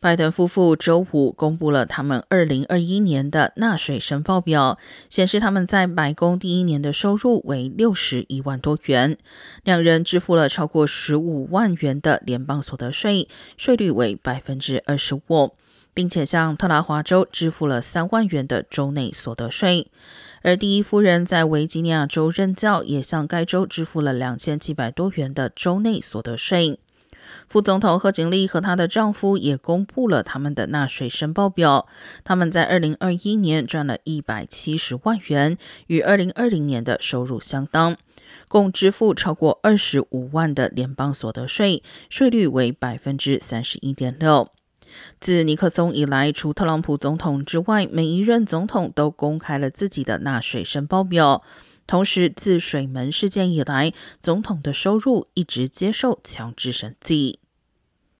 拜登夫妇周五公布了他们二零二一年的纳税申报表，显示他们在白宫第一年的收入为六十一万多元，两人支付了超过十五万元的联邦所得税，税率为百分之二十五，并且向特拉华州支付了三万元的州内所得税。而第一夫人在维吉尼亚州任教，也向该州支付了两千七百多元的州内所得税。副总统贺锦丽和她的丈夫也公布了他们的纳税申报表。他们在二零二一年赚了一百七十万元，与二零二零年的收入相当，共支付超过二十五万的联邦所得税，税率为百分之三十一点六。自尼克松以来，除特朗普总统之外，每一任总统都公开了自己的纳税申报表。同时，自水门事件以来，总统的收入一直接受强制审计。